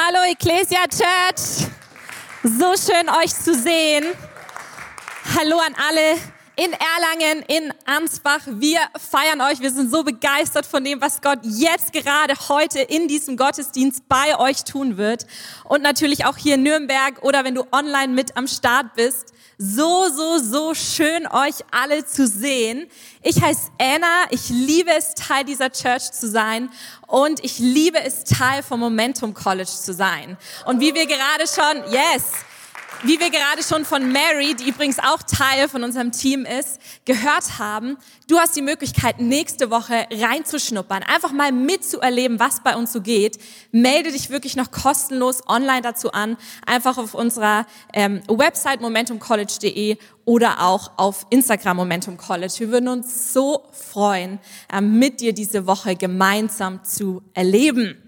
Hallo Ecclesia Church. So schön euch zu sehen. Hallo an alle in Erlangen, in Ansbach. Wir feiern euch. Wir sind so begeistert von dem, was Gott jetzt gerade heute in diesem Gottesdienst bei euch tun wird. Und natürlich auch hier in Nürnberg oder wenn du online mit am Start bist. So, so, so schön euch alle zu sehen. Ich heiße Anna. Ich liebe es, Teil dieser Church zu sein. Und ich liebe es, Teil vom Momentum College zu sein. Und wie wir gerade schon, yes, wie wir gerade schon von Mary, die übrigens auch Teil von unserem Team ist, gehört haben, du hast die Möglichkeit, nächste Woche reinzuschnuppern, einfach mal mitzuerleben, was bei uns so geht. Melde dich wirklich noch kostenlos online dazu an, einfach auf unserer ähm, Website momentumcollege.de oder auch auf Instagram Momentum College. Wir würden uns so freuen, ähm, mit dir diese Woche gemeinsam zu erleben.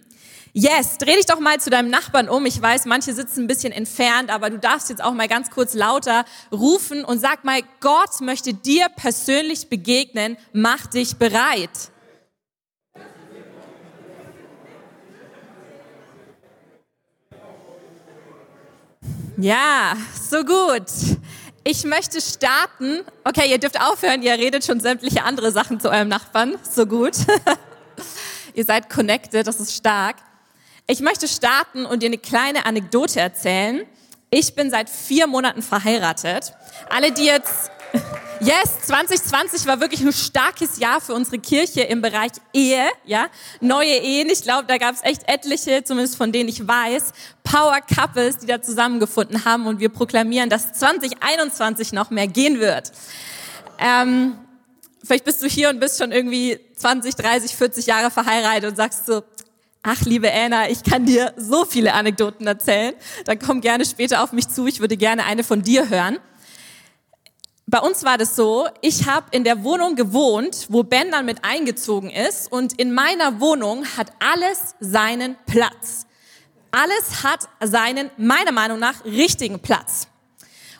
Yes, dreh dich doch mal zu deinem Nachbarn um. Ich weiß, manche sitzen ein bisschen entfernt, aber du darfst jetzt auch mal ganz kurz lauter rufen und sag mal, Gott möchte dir persönlich begegnen. Mach dich bereit. Ja, so gut. Ich möchte starten. Okay, ihr dürft aufhören, ihr redet schon sämtliche andere Sachen zu eurem Nachbarn. So gut. ihr seid connected, das ist stark. Ich möchte starten und dir eine kleine Anekdote erzählen. Ich bin seit vier Monaten verheiratet. Alle, die jetzt, yes, 2020 war wirklich ein starkes Jahr für unsere Kirche im Bereich Ehe, ja. Neue Ehen, ich glaube, da gab es echt etliche, zumindest von denen ich weiß, Power Couples, die da zusammengefunden haben und wir proklamieren, dass 2021 noch mehr gehen wird. Ähm, vielleicht bist du hier und bist schon irgendwie 20, 30, 40 Jahre verheiratet und sagst so, Ach, liebe Anna, ich kann dir so viele Anekdoten erzählen. Dann komm gerne später auf mich zu. Ich würde gerne eine von dir hören. Bei uns war das so, ich habe in der Wohnung gewohnt, wo Ben dann mit eingezogen ist. Und in meiner Wohnung hat alles seinen Platz. Alles hat seinen, meiner Meinung nach, richtigen Platz.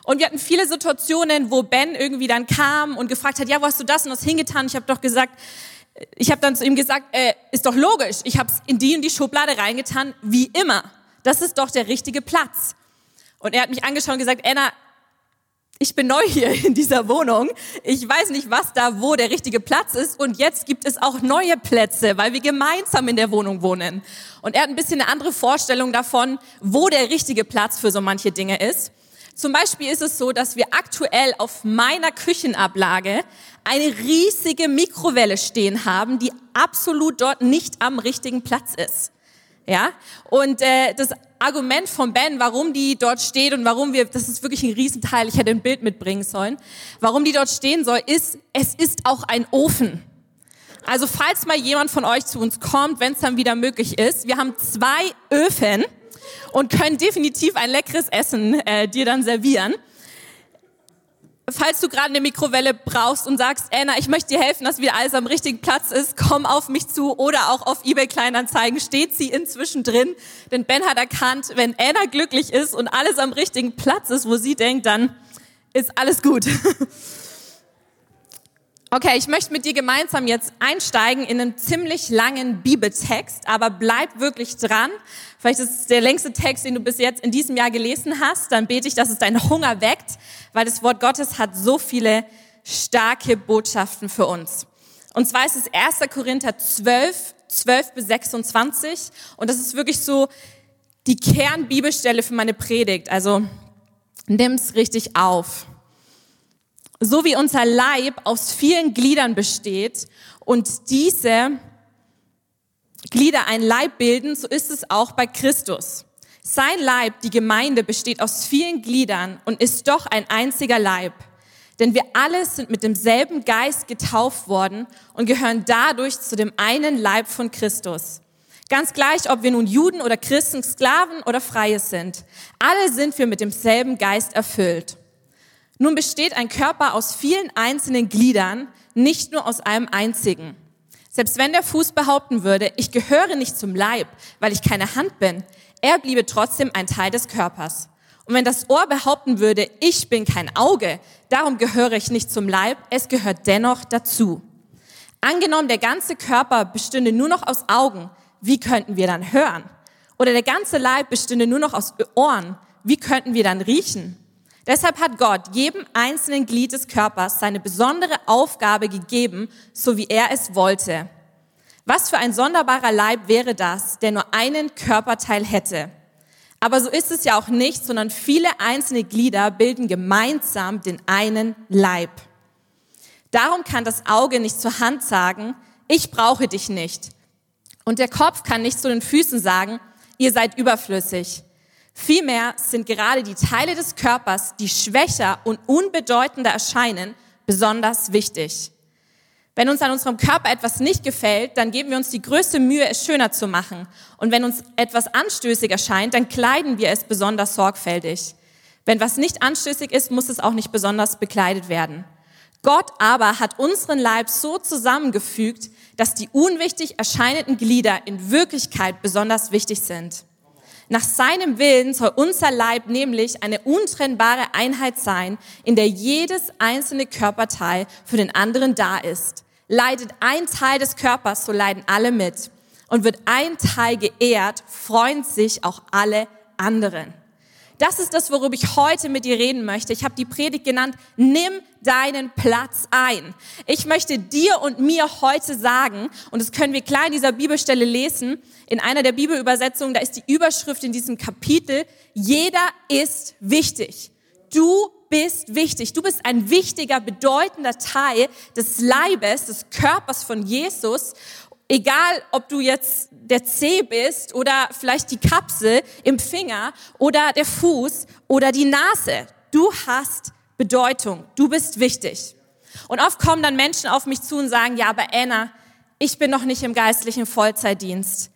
Und wir hatten viele Situationen, wo Ben irgendwie dann kam und gefragt hat, ja, wo hast du das und das hingetan? Ich habe doch gesagt, ich habe dann zu ihm gesagt, äh, ist doch logisch, ich habe es in die und die Schublade reingetan, wie immer. Das ist doch der richtige Platz. Und er hat mich angeschaut und gesagt, Anna, ich bin neu hier in dieser Wohnung. Ich weiß nicht, was da wo der richtige Platz ist. Und jetzt gibt es auch neue Plätze, weil wir gemeinsam in der Wohnung wohnen. Und er hat ein bisschen eine andere Vorstellung davon, wo der richtige Platz für so manche Dinge ist. Zum Beispiel ist es so, dass wir aktuell auf meiner Küchenablage eine riesige Mikrowelle stehen haben, die absolut dort nicht am richtigen Platz ist. Ja, und äh, das Argument von Ben, warum die dort steht und warum wir, das ist wirklich ein Riesenteil, ich hätte ein Bild mitbringen sollen, warum die dort stehen soll, ist, es ist auch ein Ofen. Also falls mal jemand von euch zu uns kommt, wenn es dann wieder möglich ist, wir haben zwei Öfen und können definitiv ein leckeres Essen äh, dir dann servieren falls du gerade eine Mikrowelle brauchst und sagst, Anna, ich möchte dir helfen, dass wieder alles am richtigen Platz ist, komm auf mich zu oder auch auf eBay Kleinanzeigen steht sie inzwischen drin. Denn Ben hat erkannt, wenn Anna glücklich ist und alles am richtigen Platz ist, wo sie denkt, dann ist alles gut. Okay, ich möchte mit dir gemeinsam jetzt einsteigen in einen ziemlich langen Bibeltext, aber bleib wirklich dran. Vielleicht ist es der längste Text, den du bis jetzt in diesem Jahr gelesen hast. Dann bete ich, dass es deinen Hunger weckt, weil das Wort Gottes hat so viele starke Botschaften für uns. Und zwar ist es 1. Korinther 12, 12 bis 26. Und das ist wirklich so die Kernbibelstelle für meine Predigt. Also nimm's richtig auf so wie unser Leib aus vielen Gliedern besteht und diese Glieder ein Leib bilden, so ist es auch bei Christus. Sein Leib, die Gemeinde, besteht aus vielen Gliedern und ist doch ein einziger Leib. Denn wir alle sind mit demselben Geist getauft worden und gehören dadurch zu dem einen Leib von Christus. Ganz gleich, ob wir nun Juden oder Christen, Sklaven oder Freie sind. Alle sind wir mit demselben Geist erfüllt. Nun besteht ein Körper aus vielen einzelnen Gliedern, nicht nur aus einem einzigen. Selbst wenn der Fuß behaupten würde, ich gehöre nicht zum Leib, weil ich keine Hand bin, er bliebe trotzdem ein Teil des Körpers. Und wenn das Ohr behaupten würde, ich bin kein Auge, darum gehöre ich nicht zum Leib, es gehört dennoch dazu. Angenommen, der ganze Körper bestünde nur noch aus Augen, wie könnten wir dann hören? oder der ganze Leib bestünde nur noch aus Ohren, wie könnten wir dann riechen? Deshalb hat Gott jedem einzelnen Glied des Körpers seine besondere Aufgabe gegeben, so wie er es wollte. Was für ein sonderbarer Leib wäre das, der nur einen Körperteil hätte. Aber so ist es ja auch nicht, sondern viele einzelne Glieder bilden gemeinsam den einen Leib. Darum kann das Auge nicht zur Hand sagen, ich brauche dich nicht. Und der Kopf kann nicht zu den Füßen sagen, ihr seid überflüssig. Vielmehr sind gerade die Teile des Körpers, die schwächer und unbedeutender erscheinen, besonders wichtig. Wenn uns an unserem Körper etwas nicht gefällt, dann geben wir uns die größte Mühe, es schöner zu machen. Und wenn uns etwas anstößig erscheint, dann kleiden wir es besonders sorgfältig. Wenn was nicht anstößig ist, muss es auch nicht besonders bekleidet werden. Gott aber hat unseren Leib so zusammengefügt, dass die unwichtig erscheinenden Glieder in Wirklichkeit besonders wichtig sind. Nach seinem Willen soll unser Leib nämlich eine untrennbare Einheit sein, in der jedes einzelne Körperteil für den anderen da ist. Leidet ein Teil des Körpers, so leiden alle mit. Und wird ein Teil geehrt, freuen sich auch alle anderen. Das ist das, worüber ich heute mit dir reden möchte. Ich habe die Predigt genannt, nimm deinen Platz ein. Ich möchte dir und mir heute sagen, und das können wir klar in dieser Bibelstelle lesen, in einer der Bibelübersetzungen, da ist die Überschrift in diesem Kapitel, jeder ist wichtig. Du bist wichtig. Du bist ein wichtiger, bedeutender Teil des Leibes, des Körpers von Jesus. Egal, ob du jetzt der Zeh bist oder vielleicht die Kapsel im Finger oder der Fuß oder die Nase. Du hast Bedeutung. Du bist wichtig. Und oft kommen dann Menschen auf mich zu und sagen, ja, aber Anna, ich bin noch nicht im geistlichen Vollzeitdienst.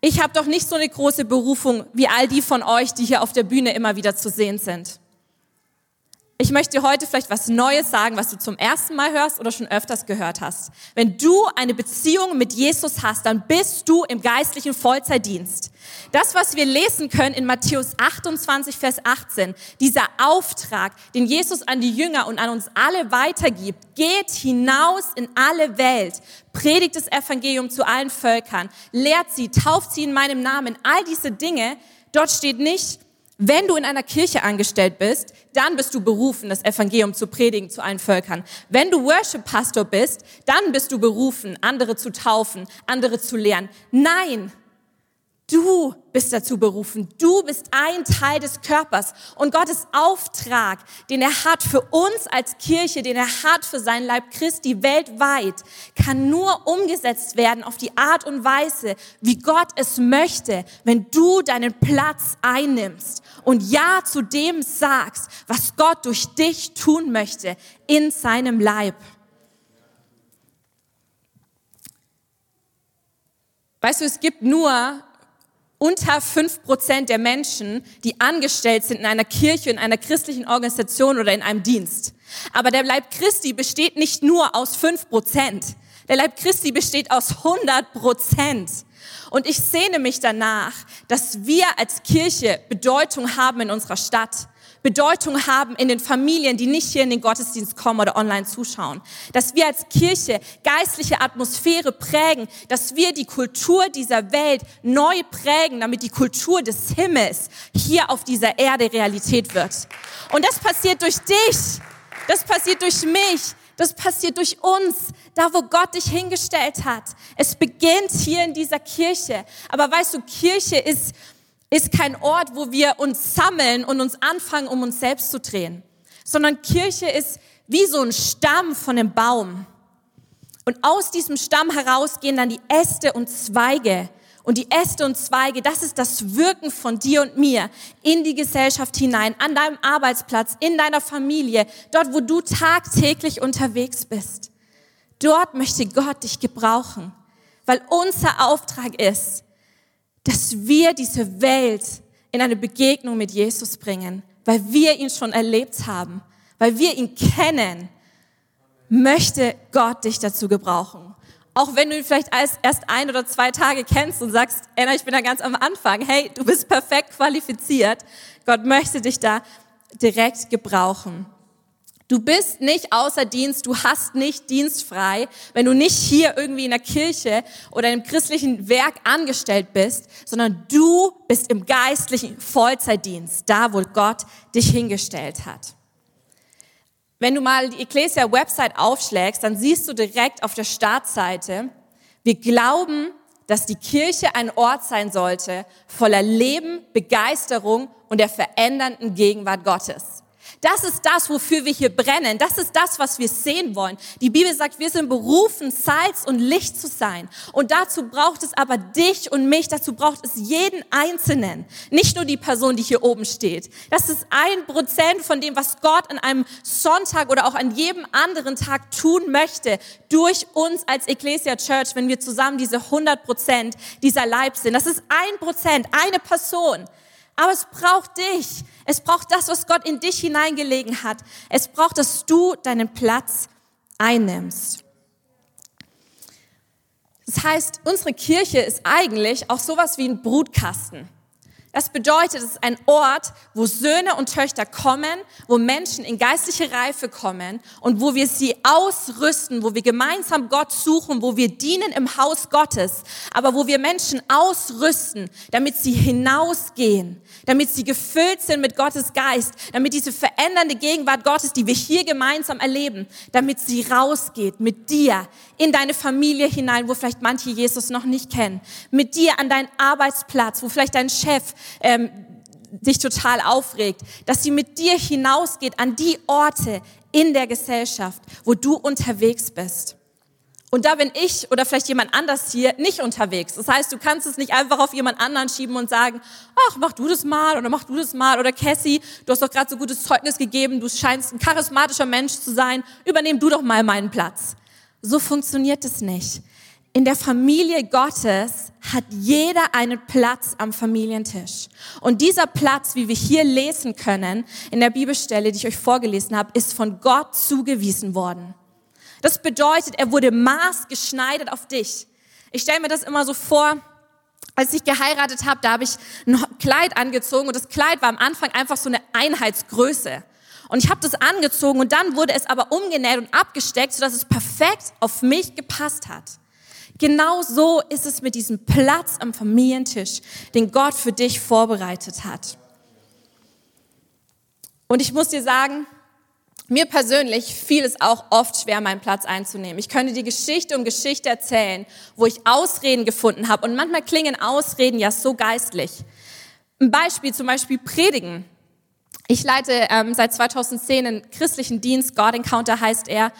Ich habe doch nicht so eine große Berufung wie all die von euch, die hier auf der Bühne immer wieder zu sehen sind. Ich möchte dir heute vielleicht was Neues sagen, was du zum ersten Mal hörst oder schon öfters gehört hast. Wenn du eine Beziehung mit Jesus hast, dann bist du im geistlichen Vollzeitdienst. Das, was wir lesen können in Matthäus 28, Vers 18, dieser Auftrag, den Jesus an die Jünger und an uns alle weitergibt, geht hinaus in alle Welt, predigt das Evangelium zu allen Völkern, lehrt sie, tauft sie in meinem Namen, all diese Dinge, dort steht nicht, wenn du in einer Kirche angestellt bist, dann bist du berufen, das Evangelium zu predigen zu allen Völkern. Wenn du Worship-Pastor bist, dann bist du berufen, andere zu taufen, andere zu lehren. Nein, Du bist dazu berufen. Du bist ein Teil des Körpers. Und Gottes Auftrag, den er hat für uns als Kirche, den er hat für sein Leib Christi weltweit, kann nur umgesetzt werden auf die Art und Weise, wie Gott es möchte, wenn du deinen Platz einnimmst und Ja zu dem sagst, was Gott durch dich tun möchte in seinem Leib. Weißt du, es gibt nur unter fünf Prozent der Menschen, die angestellt sind in einer Kirche, in einer christlichen Organisation oder in einem Dienst. Aber der Leib Christi besteht nicht nur aus fünf Prozent. Der Leib Christi besteht aus 100 Prozent. Und ich sehne mich danach, dass wir als Kirche Bedeutung haben in unserer Stadt. Bedeutung haben in den Familien, die nicht hier in den Gottesdienst kommen oder online zuschauen. Dass wir als Kirche geistliche Atmosphäre prägen, dass wir die Kultur dieser Welt neu prägen, damit die Kultur des Himmels hier auf dieser Erde Realität wird. Und das passiert durch dich, das passiert durch mich, das passiert durch uns, da wo Gott dich hingestellt hat. Es beginnt hier in dieser Kirche. Aber weißt du, Kirche ist ist kein Ort, wo wir uns sammeln und uns anfangen, um uns selbst zu drehen, sondern Kirche ist wie so ein Stamm von einem Baum. Und aus diesem Stamm heraus gehen dann die Äste und Zweige. Und die Äste und Zweige, das ist das Wirken von dir und mir in die Gesellschaft hinein, an deinem Arbeitsplatz, in deiner Familie, dort, wo du tagtäglich unterwegs bist. Dort möchte Gott dich gebrauchen, weil unser Auftrag ist, dass wir diese Welt in eine Begegnung mit Jesus bringen, weil wir ihn schon erlebt haben, weil wir ihn kennen, möchte Gott dich dazu gebrauchen. Auch wenn du ihn vielleicht erst ein oder zwei Tage kennst und sagst, Anna, ich bin da ganz am Anfang. Hey, du bist perfekt qualifiziert. Gott möchte dich da direkt gebrauchen. Du bist nicht außer Dienst, du hast nicht dienstfrei, wenn du nicht hier irgendwie in der Kirche oder im christlichen Werk angestellt bist, sondern du bist im geistlichen Vollzeitdienst, da wo Gott dich hingestellt hat. Wenn du mal die Ecclesia-Website aufschlägst, dann siehst du direkt auf der Startseite, wir glauben, dass die Kirche ein Ort sein sollte voller Leben, Begeisterung und der verändernden Gegenwart Gottes. Das ist das, wofür wir hier brennen. Das ist das, was wir sehen wollen. Die Bibel sagt, wir sind berufen, Salz und Licht zu sein. Und dazu braucht es aber dich und mich. Dazu braucht es jeden Einzelnen. Nicht nur die Person, die hier oben steht. Das ist ein Prozent von dem, was Gott an einem Sonntag oder auch an jedem anderen Tag tun möchte. Durch uns als Ecclesia Church, wenn wir zusammen diese 100 Prozent dieser Leib sind. Das ist ein Prozent, eine Person. Aber es braucht dich. Es braucht das, was Gott in dich hineingelegen hat. Es braucht, dass du deinen Platz einnimmst. Das heißt, unsere Kirche ist eigentlich auch sowas wie ein Brutkasten. Das bedeutet, es ist ein Ort, wo Söhne und Töchter kommen, wo Menschen in geistliche Reife kommen und wo wir sie ausrüsten, wo wir gemeinsam Gott suchen, wo wir dienen im Haus Gottes, aber wo wir Menschen ausrüsten, damit sie hinausgehen, damit sie gefüllt sind mit Gottes Geist, damit diese verändernde Gegenwart Gottes, die wir hier gemeinsam erleben, damit sie rausgeht mit dir in deine Familie hinein, wo vielleicht manche Jesus noch nicht kennen, mit dir an deinen Arbeitsplatz, wo vielleicht dein Chef ähm, dich total aufregt, dass sie mit dir hinausgeht an die Orte in der Gesellschaft, wo du unterwegs bist. Und da bin ich oder vielleicht jemand anders hier nicht unterwegs. Das heißt, du kannst es nicht einfach auf jemand anderen schieben und sagen, ach, mach du das mal oder mach du das mal oder Cassie, du hast doch gerade so gutes Zeugnis gegeben, du scheinst ein charismatischer Mensch zu sein, übernehm du doch mal meinen Platz. So funktioniert es nicht. In der Familie Gottes hat jeder einen Platz am Familientisch. Und dieser Platz, wie wir hier lesen können, in der Bibelstelle, die ich euch vorgelesen habe, ist von Gott zugewiesen worden. Das bedeutet, er wurde maßgeschneidert auf dich. Ich stelle mir das immer so vor, als ich geheiratet habe, da habe ich ein Kleid angezogen und das Kleid war am Anfang einfach so eine Einheitsgröße. Und ich habe das angezogen und dann wurde es aber umgenäht und abgesteckt, sodass es perfekt auf mich gepasst hat. Genau so ist es mit diesem Platz am Familientisch, den Gott für dich vorbereitet hat. Und ich muss dir sagen, mir persönlich fiel es auch oft schwer, meinen Platz einzunehmen. Ich könnte die Geschichte um Geschichte erzählen, wo ich Ausreden gefunden habe. Und manchmal klingen Ausreden ja so geistlich. Ein Beispiel zum Beispiel Predigen. Ich leite ähm, seit 2010 einen christlichen Dienst, God Encounter heißt er.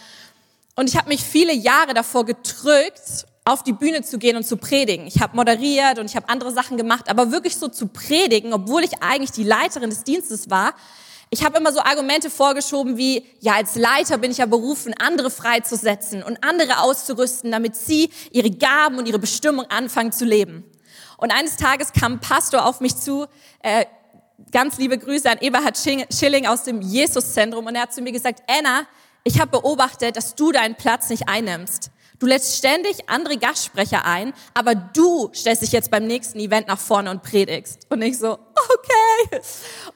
Und ich habe mich viele Jahre davor gedrückt, auf die Bühne zu gehen und zu predigen. Ich habe moderiert und ich habe andere Sachen gemacht, aber wirklich so zu predigen, obwohl ich eigentlich die Leiterin des Dienstes war. Ich habe immer so Argumente vorgeschoben wie, ja, als Leiter bin ich ja berufen, andere freizusetzen und andere auszurüsten, damit sie ihre Gaben und ihre Bestimmung anfangen zu leben. Und eines Tages kam ein Pastor auf mich zu, äh, ganz liebe Grüße an Eberhard Schilling aus dem Jesuszentrum und er hat zu mir gesagt, Anna, ich habe beobachtet, dass du deinen Platz nicht einnimmst. Du lädst ständig andere Gastsprecher ein, aber du stellst dich jetzt beim nächsten Event nach vorne und predigst. Und ich so, okay.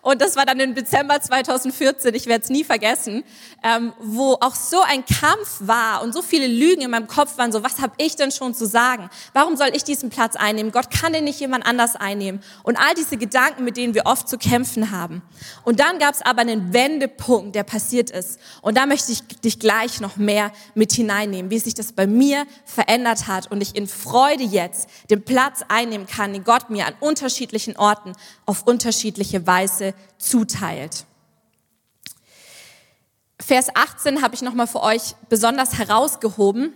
Und das war dann im Dezember 2014, ich werde es nie vergessen, ähm, wo auch so ein Kampf war und so viele Lügen in meinem Kopf waren, so was habe ich denn schon zu sagen? Warum soll ich diesen Platz einnehmen? Gott kann den nicht jemand anders einnehmen. Und all diese Gedanken, mit denen wir oft zu kämpfen haben. Und dann gab es aber einen Wendepunkt, der passiert ist. Und da möchte ich dich gleich noch mehr mit hineinnehmen, wie sich das bei mir verändert hat und ich in Freude jetzt den Platz einnehmen kann, den Gott mir an unterschiedlichen Orten auf unterschiedliche Weise zuteilt. Vers 18 habe ich nochmal für euch besonders herausgehoben.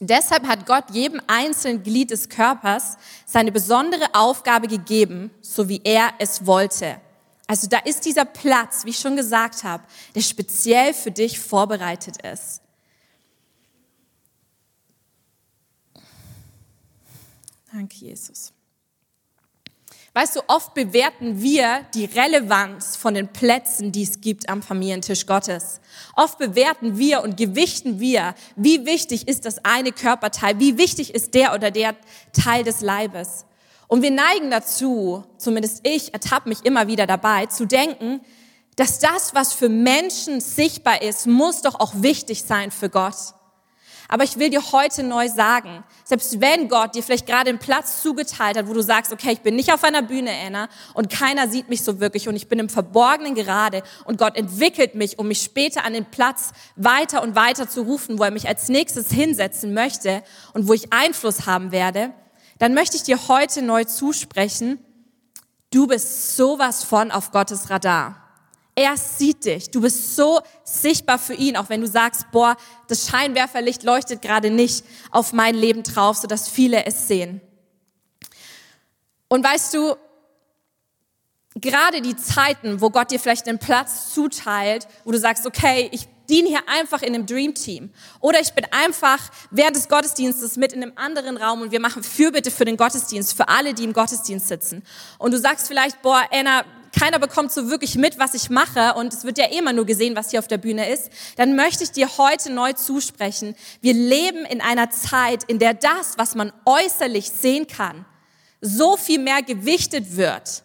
Deshalb hat Gott jedem einzelnen Glied des Körpers seine besondere Aufgabe gegeben, so wie er es wollte. Also da ist dieser Platz, wie ich schon gesagt habe, der speziell für dich vorbereitet ist. Danke, Jesus. Weißt du, oft bewerten wir die Relevanz von den Plätzen, die es gibt am Familientisch Gottes. Oft bewerten wir und gewichten wir, wie wichtig ist das eine Körperteil, wie wichtig ist der oder der Teil des Leibes. Und wir neigen dazu, zumindest ich ertappe mich immer wieder dabei, zu denken, dass das, was für Menschen sichtbar ist, muss doch auch wichtig sein für Gott. Aber ich will dir heute neu sagen, selbst wenn Gott dir vielleicht gerade einen Platz zugeteilt hat, wo du sagst, okay, ich bin nicht auf einer Bühne, Anna, und keiner sieht mich so wirklich und ich bin im Verborgenen gerade und Gott entwickelt mich, um mich später an den Platz weiter und weiter zu rufen, wo er mich als nächstes hinsetzen möchte und wo ich Einfluss haben werde, dann möchte ich dir heute neu zusprechen, du bist sowas von auf Gottes Radar. Er sieht dich. Du bist so sichtbar für ihn, auch wenn du sagst, boah, das Scheinwerferlicht leuchtet gerade nicht auf mein Leben drauf, sodass viele es sehen. Und weißt du, gerade die Zeiten, wo Gott dir vielleicht einen Platz zuteilt, wo du sagst, okay, ich diene hier einfach in einem Dream Team. Oder ich bin einfach während des Gottesdienstes mit in einem anderen Raum und wir machen Fürbitte für den Gottesdienst, für alle, die im Gottesdienst sitzen. Und du sagst vielleicht, boah, Anna, keiner bekommt so wirklich mit, was ich mache und es wird ja immer nur gesehen, was hier auf der Bühne ist, dann möchte ich dir heute neu zusprechen. Wir leben in einer Zeit, in der das, was man äußerlich sehen kann, so viel mehr gewichtet wird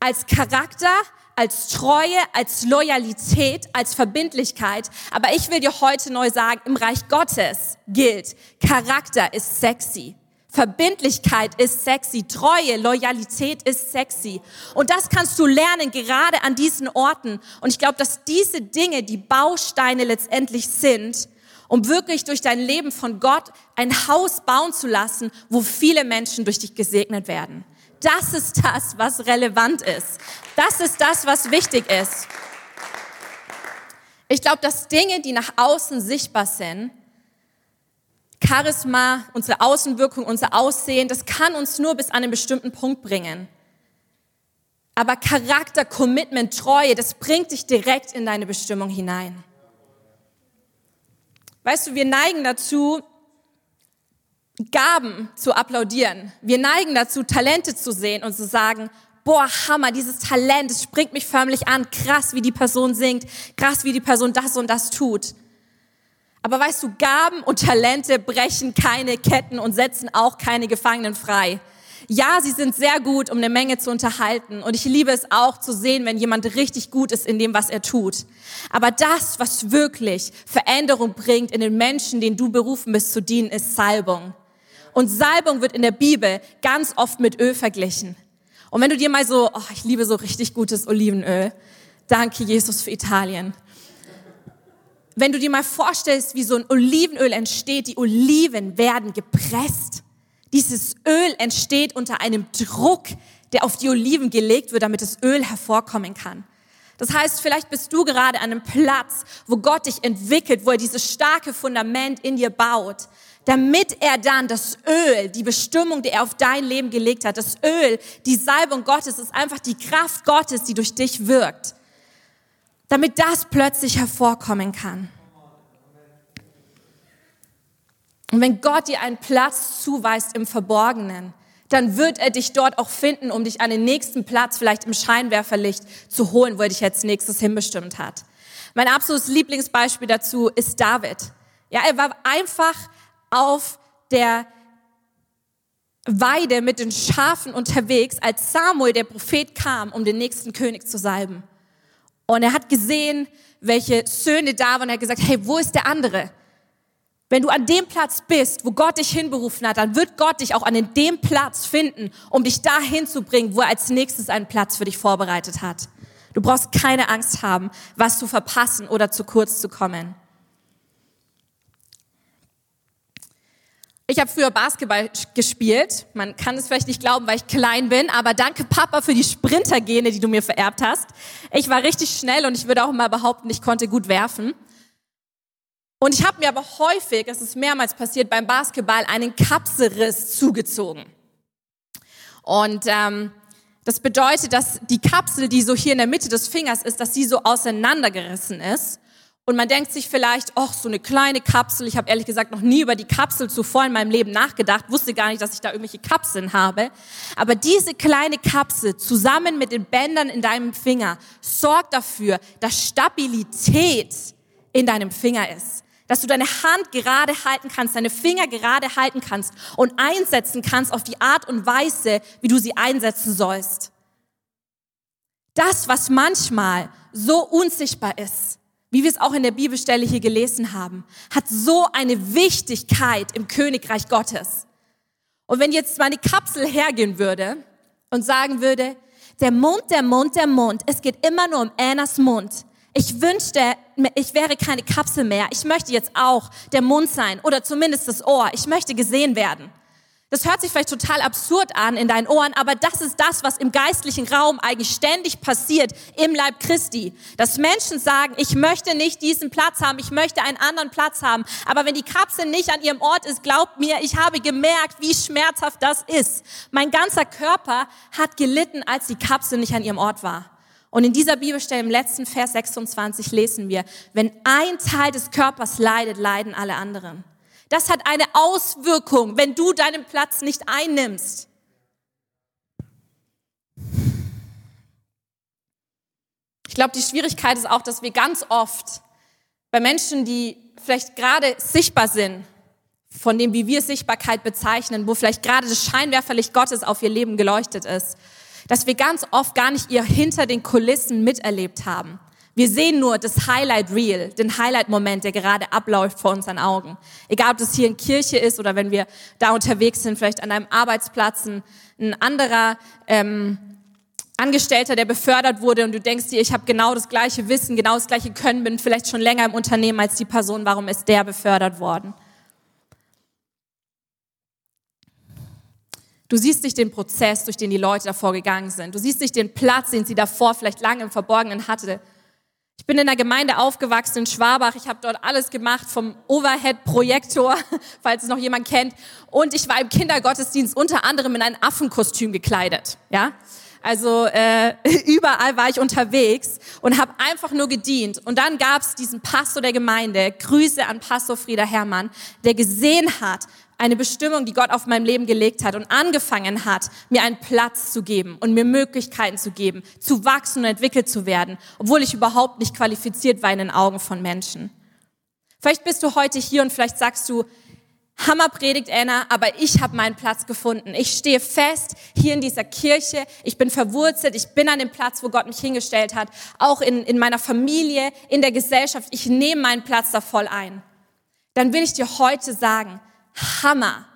als Charakter, als Treue, als Loyalität, als Verbindlichkeit. Aber ich will dir heute neu sagen, im Reich Gottes gilt, Charakter ist sexy. Verbindlichkeit ist sexy, Treue, Loyalität ist sexy. Und das kannst du lernen, gerade an diesen Orten. Und ich glaube, dass diese Dinge die Bausteine letztendlich sind, um wirklich durch dein Leben von Gott ein Haus bauen zu lassen, wo viele Menschen durch dich gesegnet werden. Das ist das, was relevant ist. Das ist das, was wichtig ist. Ich glaube, dass Dinge, die nach außen sichtbar sind, Charisma, unsere Außenwirkung, unser Aussehen, das kann uns nur bis an einen bestimmten Punkt bringen. Aber Charakter, Commitment, Treue, das bringt dich direkt in deine Bestimmung hinein. Weißt du, wir neigen dazu, Gaben zu applaudieren. Wir neigen dazu, Talente zu sehen und zu sagen, boah, Hammer, dieses Talent, es springt mich förmlich an, krass, wie die Person singt, krass, wie die Person das und das tut. Aber weißt du, Gaben und Talente brechen keine Ketten und setzen auch keine Gefangenen frei. Ja, sie sind sehr gut, um eine Menge zu unterhalten. Und ich liebe es auch zu sehen, wenn jemand richtig gut ist in dem, was er tut. Aber das, was wirklich Veränderung bringt in den Menschen, denen du berufen bist zu dienen, ist Salbung. Und Salbung wird in der Bibel ganz oft mit Öl verglichen. Und wenn du dir mal so, oh, ich liebe so richtig gutes Olivenöl. Danke, Jesus, für Italien wenn du dir mal vorstellst, wie so ein Olivenöl entsteht, die Oliven werden gepresst. Dieses Öl entsteht unter einem Druck, der auf die Oliven gelegt wird, damit das Öl hervorkommen kann. Das heißt, vielleicht bist du gerade an einem Platz, wo Gott dich entwickelt, wo er dieses starke Fundament in dir baut, damit er dann das Öl, die Bestimmung, die er auf dein Leben gelegt hat, das Öl, die Salbung Gottes, ist einfach die Kraft Gottes, die durch dich wirkt damit das plötzlich hervorkommen kann. Und wenn Gott dir einen Platz zuweist im Verborgenen, dann wird er dich dort auch finden, um dich an den nächsten Platz, vielleicht im Scheinwerferlicht, zu holen, wo er dich jetzt nächstes hinbestimmt hat. Mein absolutes Lieblingsbeispiel dazu ist David. Ja, er war einfach auf der Weide mit den Schafen unterwegs, als Samuel, der Prophet, kam, um den nächsten König zu salben. Und er hat gesehen, welche Söhne da waren. Er hat gesagt, hey, wo ist der andere? Wenn du an dem Platz bist, wo Gott dich hinberufen hat, dann wird Gott dich auch an dem Platz finden, um dich dahin zu bringen, wo er als nächstes einen Platz für dich vorbereitet hat. Du brauchst keine Angst haben, was zu verpassen oder zu kurz zu kommen. Ich habe früher Basketball gespielt. Man kann es vielleicht nicht glauben, weil ich klein bin, aber danke Papa für die Sprintergene, die du mir vererbt hast. Ich war richtig schnell und ich würde auch mal behaupten, ich konnte gut werfen. Und ich habe mir aber häufig, es ist mehrmals passiert, beim Basketball einen Kapselriss zugezogen. Und ähm, das bedeutet, dass die Kapsel, die so hier in der Mitte des Fingers ist, dass sie so auseinandergerissen ist. Und man denkt sich vielleicht, ach, so eine kleine Kapsel. Ich habe ehrlich gesagt noch nie über die Kapsel zuvor in meinem Leben nachgedacht, wusste gar nicht, dass ich da irgendwelche Kapseln habe. Aber diese kleine Kapsel zusammen mit den Bändern in deinem Finger sorgt dafür, dass Stabilität in deinem Finger ist. Dass du deine Hand gerade halten kannst, deine Finger gerade halten kannst und einsetzen kannst auf die Art und Weise, wie du sie einsetzen sollst. Das, was manchmal so unsichtbar ist, wie wir es auch in der Bibelstelle hier gelesen haben, hat so eine Wichtigkeit im Königreich Gottes. Und wenn jetzt meine Kapsel hergehen würde und sagen würde, der Mund, der Mund, der Mund, es geht immer nur um Annas Mund. Ich wünschte, ich wäre keine Kapsel mehr. Ich möchte jetzt auch der Mund sein oder zumindest das Ohr. Ich möchte gesehen werden. Das hört sich vielleicht total absurd an in deinen Ohren, aber das ist das, was im geistlichen Raum eigentlich ständig passiert im Leib Christi. Dass Menschen sagen, ich möchte nicht diesen Platz haben, ich möchte einen anderen Platz haben. Aber wenn die Kapsel nicht an ihrem Ort ist, glaubt mir, ich habe gemerkt, wie schmerzhaft das ist. Mein ganzer Körper hat gelitten, als die Kapsel nicht an ihrem Ort war. Und in dieser Bibelstelle im letzten Vers 26 lesen wir, wenn ein Teil des Körpers leidet, leiden alle anderen. Das hat eine Auswirkung, wenn du deinen Platz nicht einnimmst. Ich glaube, die Schwierigkeit ist auch, dass wir ganz oft bei Menschen, die vielleicht gerade sichtbar sind, von dem, wie wir Sichtbarkeit bezeichnen, wo vielleicht gerade das Scheinwerferlicht Gottes auf ihr Leben geleuchtet ist, dass wir ganz oft gar nicht ihr hinter den Kulissen miterlebt haben. Wir sehen nur das Highlight Reel, den Highlight-Moment, der gerade abläuft vor unseren Augen. Egal, ob das hier in Kirche ist oder wenn wir da unterwegs sind, vielleicht an einem Arbeitsplatz, ein, ein anderer ähm, Angestellter, der befördert wurde und du denkst dir, ich habe genau das gleiche Wissen, genau das gleiche Können, bin vielleicht schon länger im Unternehmen als die Person, warum ist der befördert worden? Du siehst nicht den Prozess, durch den die Leute davor gegangen sind. Du siehst nicht den Platz, den sie davor vielleicht lange im Verborgenen hatte. Ich bin in der Gemeinde aufgewachsen in Schwabach. Ich habe dort alles gemacht, vom Overhead-Projektor, falls es noch jemand kennt. Und ich war im Kindergottesdienst unter anderem in ein Affenkostüm gekleidet. Ja, also äh, überall war ich unterwegs und habe einfach nur gedient. Und dann gab es diesen Pastor der Gemeinde, Grüße an Pastor Frieder Herrmann, der gesehen hat, eine Bestimmung, die Gott auf meinem Leben gelegt hat und angefangen hat, mir einen Platz zu geben und mir Möglichkeiten zu geben, zu wachsen und entwickelt zu werden, obwohl ich überhaupt nicht qualifiziert war in den Augen von Menschen. Vielleicht bist du heute hier und vielleicht sagst du, Hammer predigt Anna, aber ich habe meinen Platz gefunden. Ich stehe fest hier in dieser Kirche. Ich bin verwurzelt. Ich bin an dem Platz, wo Gott mich hingestellt hat. Auch in, in meiner Familie, in der Gesellschaft. Ich nehme meinen Platz da voll ein. Dann will ich dir heute sagen, Hammer.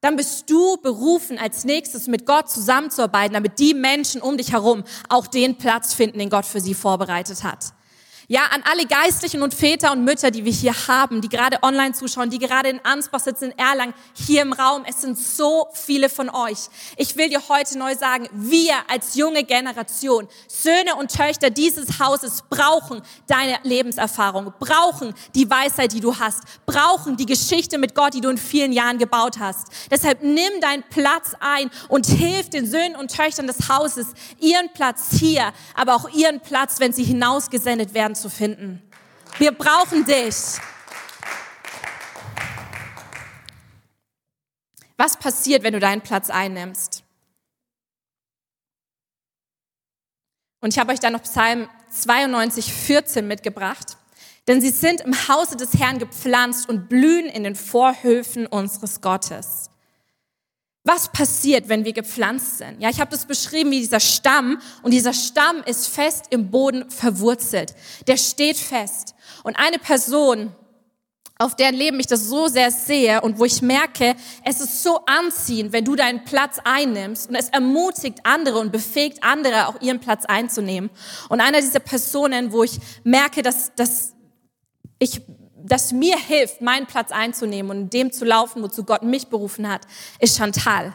Dann bist du berufen, als nächstes mit Gott zusammenzuarbeiten, damit die Menschen um dich herum auch den Platz finden, den Gott für sie vorbereitet hat. Ja, an alle Geistlichen und Väter und Mütter, die wir hier haben, die gerade online zuschauen, die gerade in Ansbach sitzen, in Erlangen, hier im Raum. Es sind so viele von euch. Ich will dir heute neu sagen, wir als junge Generation, Söhne und Töchter dieses Hauses brauchen deine Lebenserfahrung, brauchen die Weisheit, die du hast, brauchen die Geschichte mit Gott, die du in vielen Jahren gebaut hast. Deshalb nimm deinen Platz ein und hilf den Söhnen und Töchtern des Hauses, ihren Platz hier, aber auch ihren Platz, wenn sie hinausgesendet werden zu finden. Wir brauchen dich. Was passiert, wenn du deinen Platz einnimmst? Und ich habe euch da noch Psalm 92, 14 mitgebracht. Denn sie sind im Hause des Herrn gepflanzt und blühen in den Vorhöfen unseres Gottes. Was passiert, wenn wir gepflanzt sind? Ja, ich habe das beschrieben wie dieser Stamm und dieser Stamm ist fest im Boden verwurzelt. Der steht fest. Und eine Person, auf deren Leben ich das so sehr sehe und wo ich merke, es ist so anziehend, wenn du deinen Platz einnimmst und es ermutigt andere und befähigt andere, auch ihren Platz einzunehmen. Und einer dieser Personen, wo ich merke, dass, dass ich das mir hilft, meinen Platz einzunehmen und dem zu laufen, wozu Gott mich berufen hat, ist Chantal.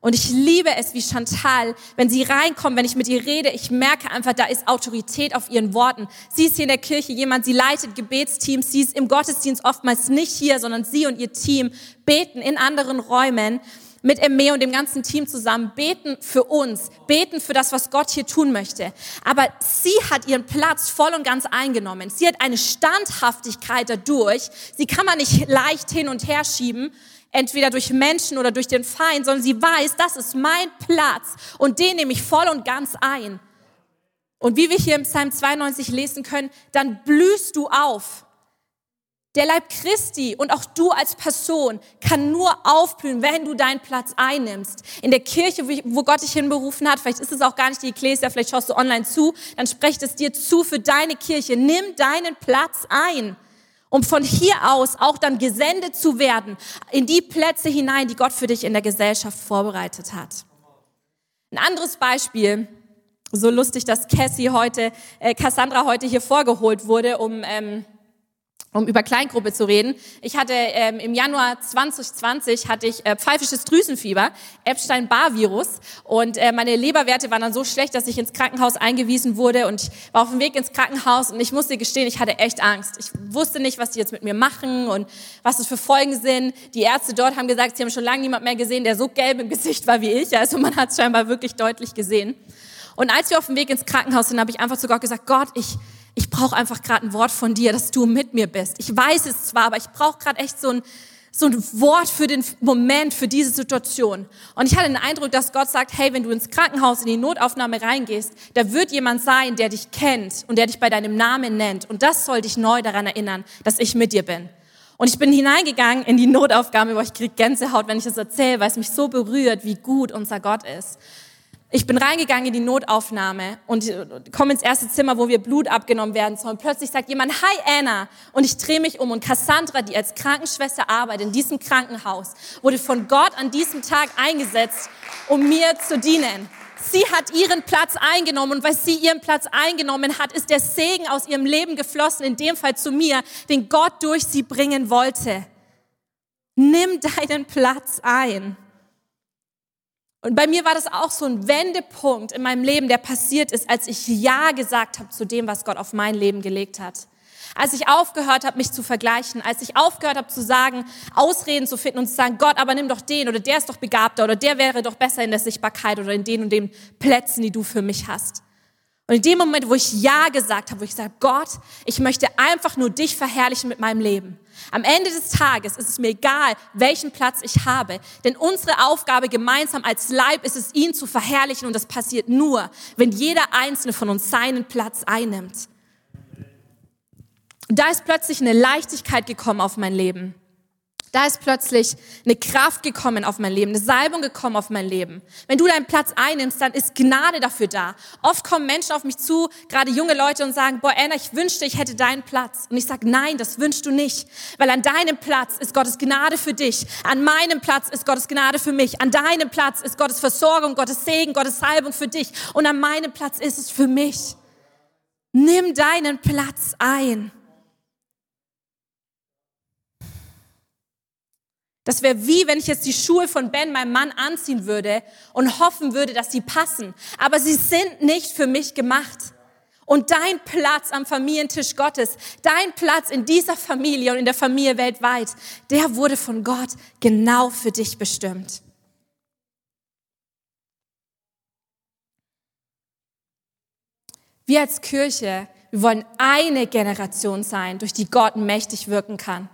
Und ich liebe es wie Chantal, wenn sie reinkommt, wenn ich mit ihr rede, ich merke einfach, da ist Autorität auf ihren Worten. Sie ist hier in der Kirche jemand, sie leitet Gebetsteams, sie ist im Gottesdienst oftmals nicht hier, sondern sie und ihr Team beten in anderen Räumen mit Emme und dem ganzen Team zusammen beten für uns, beten für das, was Gott hier tun möchte. Aber sie hat ihren Platz voll und ganz eingenommen. Sie hat eine Standhaftigkeit dadurch. Sie kann man nicht leicht hin und her schieben, entweder durch Menschen oder durch den Feind, sondern sie weiß, das ist mein Platz und den nehme ich voll und ganz ein. Und wie wir hier im Psalm 92 lesen können, dann blühst du auf Der Leib Christi und auch du als Person kann nur aufblühen, wenn du deinen Platz einnimmst. In der Kirche, wo Gott dich hinberufen hat, vielleicht ist es auch gar nicht die Ecclesia, vielleicht schaust du online zu, dann sprecht es dir zu für deine Kirche. Nimm deinen Platz ein, um von hier aus auch dann gesendet zu werden in die Plätze hinein, die Gott für dich in der Gesellschaft vorbereitet hat. Ein anderes Beispiel, so lustig, dass Cassie heute, äh, Cassandra heute hier vorgeholt wurde, um ähm, um über Kleingruppe zu reden. Ich hatte ähm, im Januar 2020 hatte ich äh, pfeifisches Drüsenfieber, Epstein-Barr-Virus und äh, meine Leberwerte waren dann so schlecht, dass ich ins Krankenhaus eingewiesen wurde und ich war auf dem Weg ins Krankenhaus und ich musste gestehen, ich hatte echt Angst. Ich wusste nicht, was die jetzt mit mir machen und was das für Folgen sind. Die Ärzte dort haben gesagt, sie haben schon lange niemand mehr gesehen, der so gelb im Gesicht war wie ich. Also man hat es scheinbar wirklich deutlich gesehen. Und als wir auf dem Weg ins Krankenhaus sind, habe ich einfach zu Gott gesagt, Gott, ich ich brauche einfach gerade ein Wort von dir, dass du mit mir bist. Ich weiß es zwar, aber ich brauche gerade echt so ein, so ein Wort für den Moment, für diese Situation. Und ich hatte den Eindruck, dass Gott sagt, hey, wenn du ins Krankenhaus, in die Notaufnahme reingehst, da wird jemand sein, der dich kennt und der dich bei deinem Namen nennt. Und das soll dich neu daran erinnern, dass ich mit dir bin. Und ich bin hineingegangen in die Notaufgabe, wo ich kriege Gänsehaut, wenn ich das erzähle, weil es mich so berührt, wie gut unser Gott ist. Ich bin reingegangen in die Notaufnahme und komme ins erste Zimmer, wo wir Blut abgenommen werden sollen. Plötzlich sagt jemand, hi Anna. Und ich drehe mich um und Cassandra, die als Krankenschwester arbeitet in diesem Krankenhaus, wurde von Gott an diesem Tag eingesetzt, um mir zu dienen. Sie hat ihren Platz eingenommen und weil sie ihren Platz eingenommen hat, ist der Segen aus ihrem Leben geflossen, in dem Fall zu mir, den Gott durch sie bringen wollte. Nimm deinen Platz ein. Und bei mir war das auch so ein Wendepunkt in meinem Leben, der passiert ist, als ich Ja gesagt habe zu dem, was Gott auf mein Leben gelegt hat. Als ich aufgehört habe, mich zu vergleichen, als ich aufgehört habe zu sagen, Ausreden zu finden und zu sagen, Gott, aber nimm doch den oder der ist doch begabter oder der wäre doch besser in der Sichtbarkeit oder in den und den Plätzen, die du für mich hast. Und in dem Moment, wo ich Ja gesagt habe, wo ich sage, Gott, ich möchte einfach nur dich verherrlichen mit meinem Leben. Am Ende des Tages ist es mir egal, welchen Platz ich habe, denn unsere Aufgabe gemeinsam als Leib ist es, ihn zu verherrlichen und das passiert nur, wenn jeder einzelne von uns seinen Platz einnimmt. da ist plötzlich eine Leichtigkeit gekommen auf mein Leben. Da ist plötzlich eine Kraft gekommen auf mein Leben, eine Salbung gekommen auf mein Leben. Wenn du deinen Platz einnimmst, dann ist Gnade dafür da. Oft kommen Menschen auf mich zu, gerade junge Leute, und sagen, boah, Anna, ich wünschte, ich hätte deinen Platz. Und ich sage, nein, das wünschst du nicht. Weil an deinem Platz ist Gottes Gnade für dich. An meinem Platz ist Gottes Gnade für mich. An deinem Platz ist Gottes Versorgung, Gottes Segen, Gottes Salbung für dich. Und an meinem Platz ist es für mich. Nimm deinen Platz ein. Das wäre wie, wenn ich jetzt die Schuhe von Ben, meinem Mann, anziehen würde und hoffen würde, dass sie passen. Aber sie sind nicht für mich gemacht. Und dein Platz am Familientisch Gottes, dein Platz in dieser Familie und in der Familie weltweit, der wurde von Gott genau für dich bestimmt. Wir als Kirche, wir wollen eine Generation sein, durch die Gott mächtig wirken kann.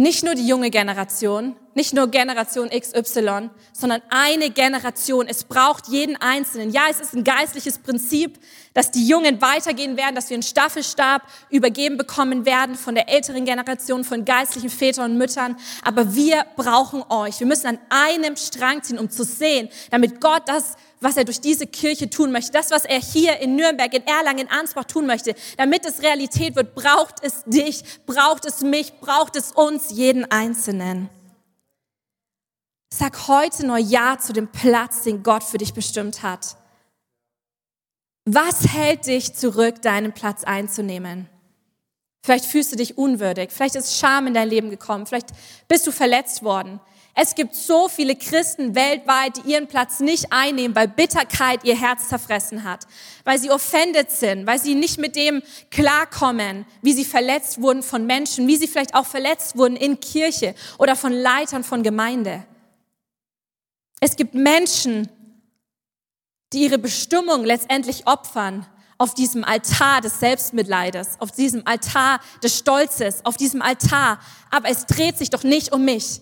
Nicht nur die junge Generation, nicht nur Generation XY, sondern eine Generation. Es braucht jeden Einzelnen. Ja, es ist ein geistliches Prinzip, dass die Jungen weitergehen werden, dass wir einen Staffelstab übergeben bekommen werden von der älteren Generation, von geistlichen Vätern und Müttern. Aber wir brauchen euch. Wir müssen an einem Strang ziehen, um zu sehen, damit Gott das was er durch diese Kirche tun möchte, das, was er hier in Nürnberg, in Erlangen, in Ansbach tun möchte, damit es Realität wird, braucht es dich, braucht es mich, braucht es uns, jeden Einzelnen. Sag heute neu Ja zu dem Platz, den Gott für dich bestimmt hat. Was hält dich zurück, deinen Platz einzunehmen? Vielleicht fühlst du dich unwürdig, vielleicht ist Scham in dein Leben gekommen, vielleicht bist du verletzt worden. Es gibt so viele Christen weltweit, die ihren Platz nicht einnehmen, weil Bitterkeit ihr Herz zerfressen hat, weil sie offended sind, weil sie nicht mit dem klarkommen, wie sie verletzt wurden von Menschen, wie sie vielleicht auch verletzt wurden in Kirche oder von Leitern von Gemeinde. Es gibt Menschen, die ihre Bestimmung letztendlich opfern auf diesem Altar des Selbstmitleides, auf diesem Altar des Stolzes, auf diesem Altar. Aber es dreht sich doch nicht um mich.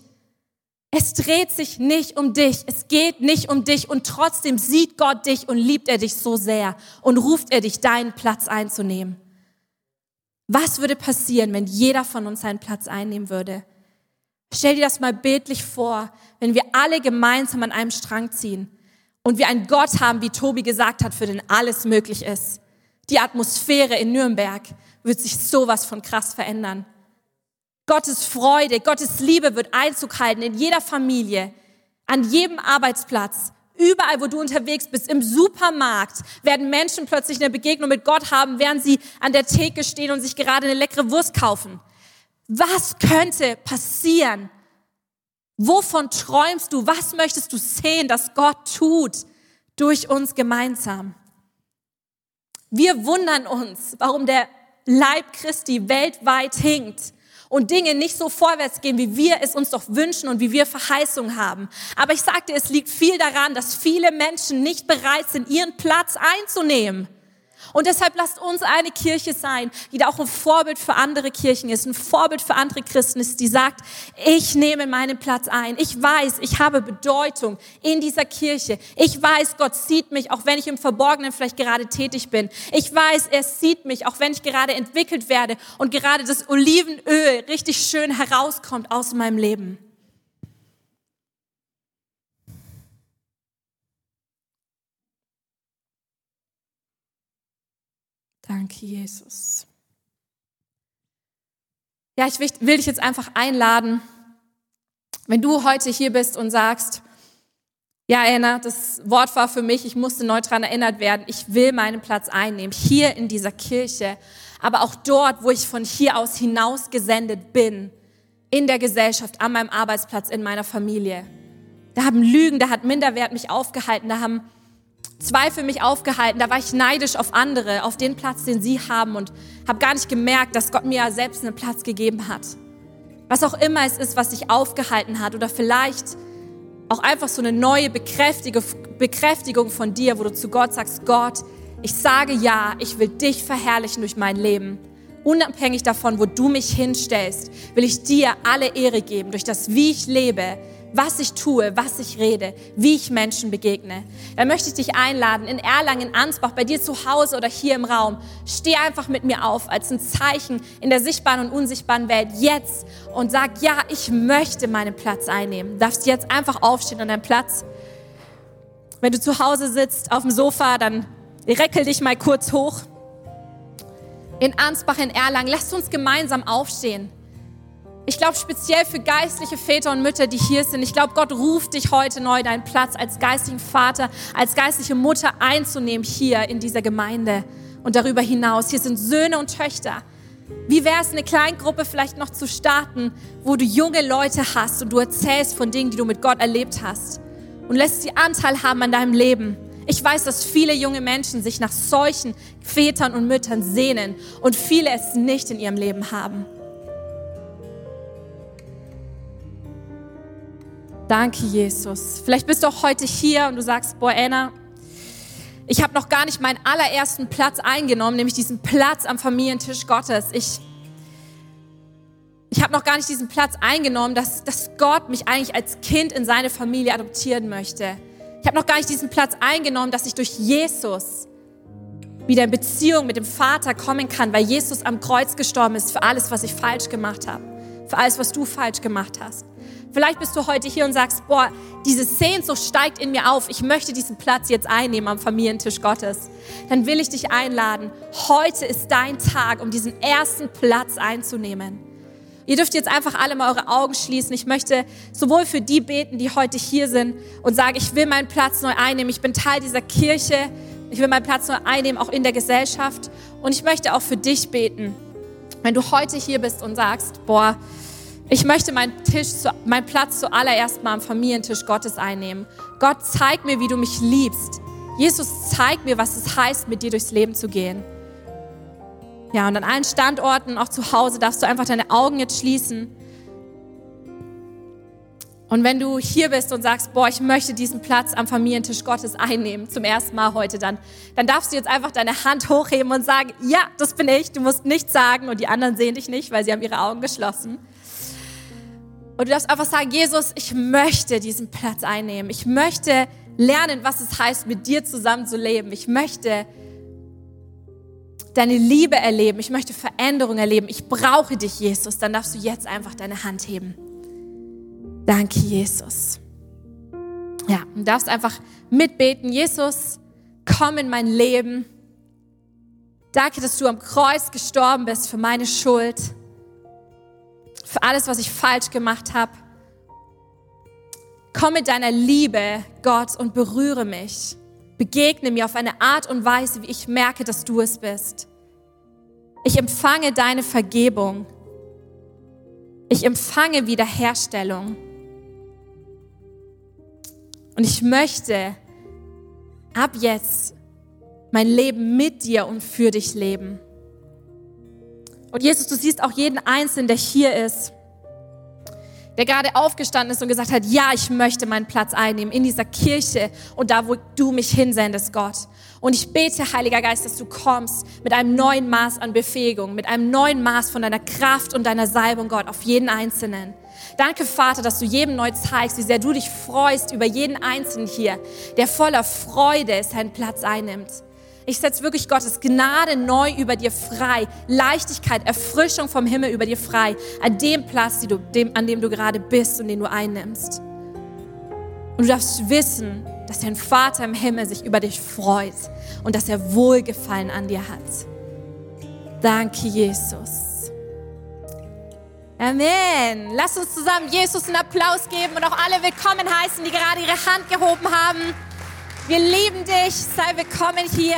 Es dreht sich nicht um dich, es geht nicht um dich und trotzdem sieht Gott dich und liebt er dich so sehr und ruft er dich, deinen Platz einzunehmen. Was würde passieren, wenn jeder von uns seinen Platz einnehmen würde? Stell dir das mal bildlich vor, wenn wir alle gemeinsam an einem Strang ziehen und wir einen Gott haben, wie Tobi gesagt hat, für den alles möglich ist. Die Atmosphäre in Nürnberg wird sich sowas von krass verändern. Gottes Freude, Gottes Liebe wird Einzug halten in jeder Familie, an jedem Arbeitsplatz, überall, wo du unterwegs bist, im Supermarkt, werden Menschen plötzlich eine Begegnung mit Gott haben, während sie an der Theke stehen und sich gerade eine leckere Wurst kaufen. Was könnte passieren? Wovon träumst du? Was möchtest du sehen, dass Gott tut durch uns gemeinsam? Wir wundern uns, warum der Leib Christi weltweit hinkt und Dinge nicht so vorwärts gehen, wie wir es uns doch wünschen und wie wir Verheißung haben. Aber ich sagte, es liegt viel daran, dass viele Menschen nicht bereit sind, ihren Platz einzunehmen. Und deshalb lasst uns eine Kirche sein, die da auch ein Vorbild für andere Kirchen ist, ein Vorbild für andere Christen ist, die sagt, ich nehme meinen Platz ein. Ich weiß, ich habe Bedeutung in dieser Kirche. Ich weiß, Gott sieht mich, auch wenn ich im Verborgenen vielleicht gerade tätig bin. Ich weiß, er sieht mich, auch wenn ich gerade entwickelt werde und gerade das Olivenöl richtig schön herauskommt aus meinem Leben. Danke, Jesus. Ja, ich will, dich jetzt einfach einladen, wenn du heute hier bist und sagst, ja, Anna, das Wort war für mich, ich musste neu daran erinnert werden, ich will meinen Platz einnehmen, hier in dieser Kirche, aber auch dort, wo ich von hier aus hinaus gesendet bin, in der Gesellschaft, an meinem Arbeitsplatz, in meiner Familie. Da haben Lügen, da hat Minderwert mich aufgehalten, da haben Zweifel mich aufgehalten, da war ich neidisch auf andere, auf den Platz, den sie haben und habe gar nicht gemerkt, dass Gott mir ja selbst einen Platz gegeben hat. Was auch immer es ist, was dich aufgehalten hat oder vielleicht auch einfach so eine neue Bekräftigung von dir, wo du zu Gott sagst, Gott, ich sage ja, ich will dich verherrlichen durch mein Leben. Unabhängig davon, wo du mich hinstellst, will ich dir alle Ehre geben durch das, wie ich lebe, was ich tue, was ich rede, wie ich Menschen begegne, dann möchte ich dich einladen, in Erlangen, in Ansbach, bei dir zu Hause oder hier im Raum, steh einfach mit mir auf als ein Zeichen in der sichtbaren und unsichtbaren Welt jetzt und sag, ja, ich möchte meinen Platz einnehmen. Du darfst jetzt einfach aufstehen an deinem Platz. Wenn du zu Hause sitzt auf dem Sofa, dann reckel dich mal kurz hoch. In Ansbach, in Erlangen, lasst uns gemeinsam aufstehen. Ich glaube speziell für geistliche Väter und Mütter, die hier sind. Ich glaube, Gott ruft dich heute neu, deinen Platz als geistlichen Vater, als geistliche Mutter einzunehmen hier in dieser Gemeinde und darüber hinaus. Hier sind Söhne und Töchter. Wie wäre es, eine Kleingruppe vielleicht noch zu starten, wo du junge Leute hast und du erzählst von Dingen, die du mit Gott erlebt hast und lässt sie Anteil haben an deinem Leben. Ich weiß, dass viele junge Menschen sich nach solchen Vätern und Müttern sehnen und viele es nicht in ihrem Leben haben. Danke, Jesus. Vielleicht bist du auch heute hier und du sagst, boah, Anna, ich habe noch gar nicht meinen allerersten Platz eingenommen, nämlich diesen Platz am Familientisch Gottes. Ich, ich habe noch gar nicht diesen Platz eingenommen, dass, dass Gott mich eigentlich als Kind in seine Familie adoptieren möchte. Ich habe noch gar nicht diesen Platz eingenommen, dass ich durch Jesus wieder in Beziehung mit dem Vater kommen kann, weil Jesus am Kreuz gestorben ist für alles, was ich falsch gemacht habe, für alles, was du falsch gemacht hast. Vielleicht bist du heute hier und sagst, boah, diese Sehnsucht steigt in mir auf. Ich möchte diesen Platz jetzt einnehmen am Familientisch Gottes. Dann will ich dich einladen. Heute ist dein Tag, um diesen ersten Platz einzunehmen. Ihr dürft jetzt einfach alle mal eure Augen schließen. Ich möchte sowohl für die beten, die heute hier sind und sagen, ich will meinen Platz neu einnehmen. Ich bin Teil dieser Kirche. Ich will meinen Platz neu einnehmen, auch in der Gesellschaft. Und ich möchte auch für dich beten. Wenn du heute hier bist und sagst, boah, ich möchte meinen, Tisch, meinen Platz zuallererst mal am Familientisch Gottes einnehmen. Gott, zeig mir, wie du mich liebst. Jesus, zeig mir, was es heißt, mit dir durchs Leben zu gehen. Ja, und an allen Standorten, auch zu Hause, darfst du einfach deine Augen jetzt schließen. Und wenn du hier bist und sagst, boah, ich möchte diesen Platz am Familientisch Gottes einnehmen, zum ersten Mal heute dann, dann darfst du jetzt einfach deine Hand hochheben und sagen, ja, das bin ich, du musst nichts sagen und die anderen sehen dich nicht, weil sie haben ihre Augen geschlossen. Und du darfst einfach sagen, Jesus, ich möchte diesen Platz einnehmen. Ich möchte lernen, was es heißt, mit dir zusammen zu leben. Ich möchte deine Liebe erleben, ich möchte Veränderung erleben, ich brauche dich, Jesus, dann darfst du jetzt einfach deine Hand heben. Danke, Jesus. Ja, du darfst einfach mitbeten, Jesus, komm in mein Leben. Danke, dass du am Kreuz gestorben bist für meine Schuld, für alles, was ich falsch gemacht habe. Komm mit deiner Liebe, Gott, und berühre mich. Begegne mir auf eine Art und Weise, wie ich merke, dass du es bist. Ich empfange deine Vergebung. Ich empfange Wiederherstellung. Und ich möchte ab jetzt mein Leben mit dir und für dich leben. Und Jesus, du siehst auch jeden Einzelnen, der hier ist der gerade aufgestanden ist und gesagt hat, ja, ich möchte meinen Platz einnehmen in dieser Kirche und da, wo du mich hinsendest, Gott. Und ich bete, Heiliger Geist, dass du kommst mit einem neuen Maß an Befähigung, mit einem neuen Maß von deiner Kraft und deiner Salbung, Gott, auf jeden Einzelnen. Danke, Vater, dass du jedem neu zeigst, wie sehr du dich freust über jeden Einzelnen hier, der voller Freude seinen Platz einnimmt. Ich setze wirklich Gottes Gnade neu über dir frei. Leichtigkeit, Erfrischung vom Himmel über dir frei. An dem Platz, du, dem, an dem du gerade bist und den du einnimmst. Und du darfst wissen, dass dein Vater im Himmel sich über dich freut und dass er Wohlgefallen an dir hat. Danke, Jesus. Amen. Lass uns zusammen Jesus einen Applaus geben und auch alle willkommen heißen, die gerade ihre Hand gehoben haben. Wir lieben dich. Sei willkommen hier.